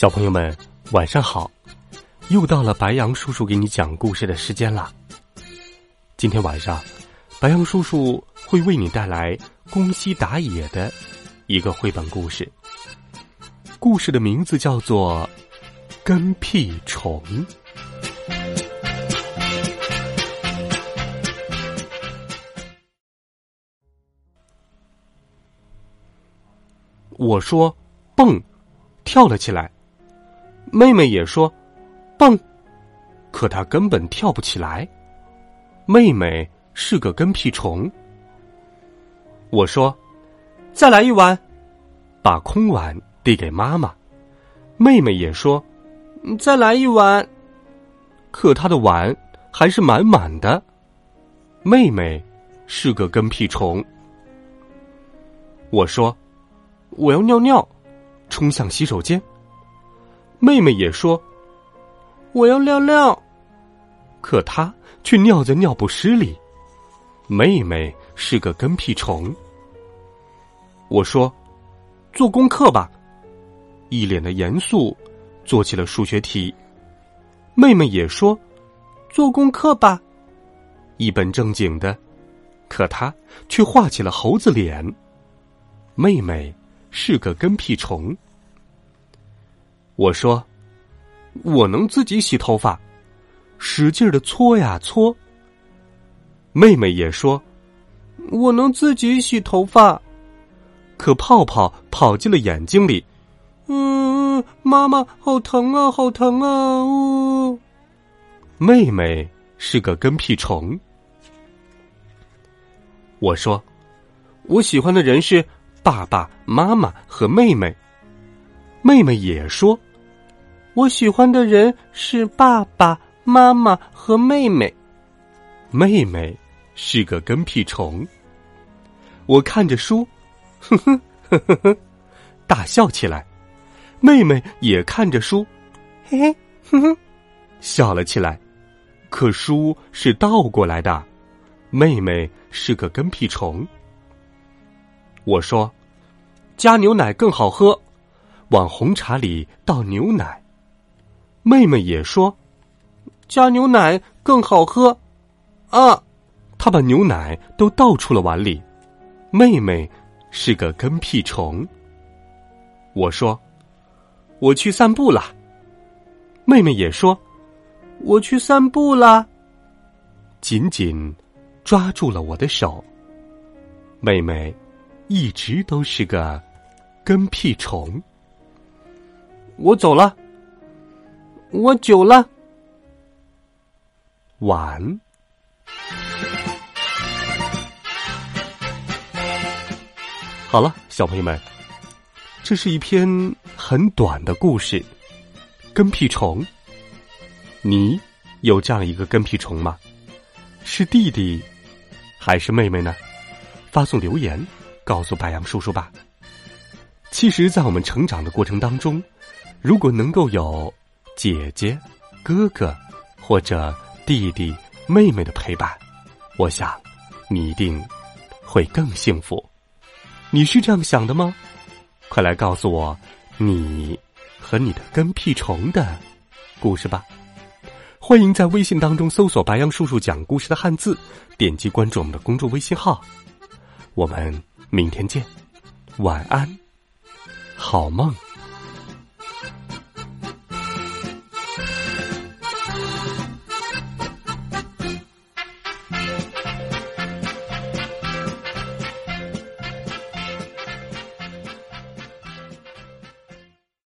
小朋友们，晚上好！又到了白羊叔叔给你讲故事的时间了。今天晚上，白羊叔叔会为你带来宫西达也的一个绘本故事。故事的名字叫做《跟屁虫》。我说：“蹦！”跳了起来。妹妹也说：“蹦！”可她根本跳不起来。妹妹是个跟屁虫。我说：“再来一碗。”把空碗递给妈妈。妹妹也说：“再来一碗。”可她的碗还是满满的。妹妹是个跟屁虫。我说：“我要尿尿。”冲向洗手间。妹妹也说：“我要尿尿。”可她却尿在尿不湿里。妹妹是个跟屁虫。我说：“做功课吧。”一脸的严肃，做起了数学题。妹妹也说：“做功课吧。”一本正经的，可她却画起了猴子脸。妹妹是个跟屁虫。我说：“我能自己洗头发，使劲的搓呀搓。”妹妹也说：“我能自己洗头发。”可泡泡跑进了眼睛里，嗯，妈妈好疼啊，好疼啊！呜，妹妹是个跟屁虫。我说：“我喜欢的人是爸爸妈妈和妹妹。”妹妹也说。我喜欢的人是爸爸妈妈和妹妹。妹妹是个跟屁虫。我看着书，哼哼呵呵呵，大笑起来。妹妹也看着书，嘿嘿哼哼，笑了起来。可书是倒过来的。妹妹是个跟屁虫。我说：“加牛奶更好喝。”往红茶里倒牛奶。妹妹也说：“加牛奶更好喝。”啊，她把牛奶都倒出了碗里。妹妹是个跟屁虫。我说：“我去散步了。”妹妹也说：“我去散步啦。”紧紧抓住了我的手。妹妹一直都是个跟屁虫。我走了。我久了，晚。好了，小朋友们，这是一篇很短的故事。跟屁虫，你有这样一个跟屁虫吗？是弟弟还是妹妹呢？发送留言告诉白羊叔叔吧。其实，在我们成长的过程当中，如果能够有。姐姐、哥哥或者弟弟、妹妹的陪伴，我想你一定会更幸福。你是这样想的吗？快来告诉我你和你的跟屁虫的故事吧！欢迎在微信当中搜索“白杨叔叔讲故事”的汉字，点击关注我们的公众微信号。我们明天见，晚安，好梦。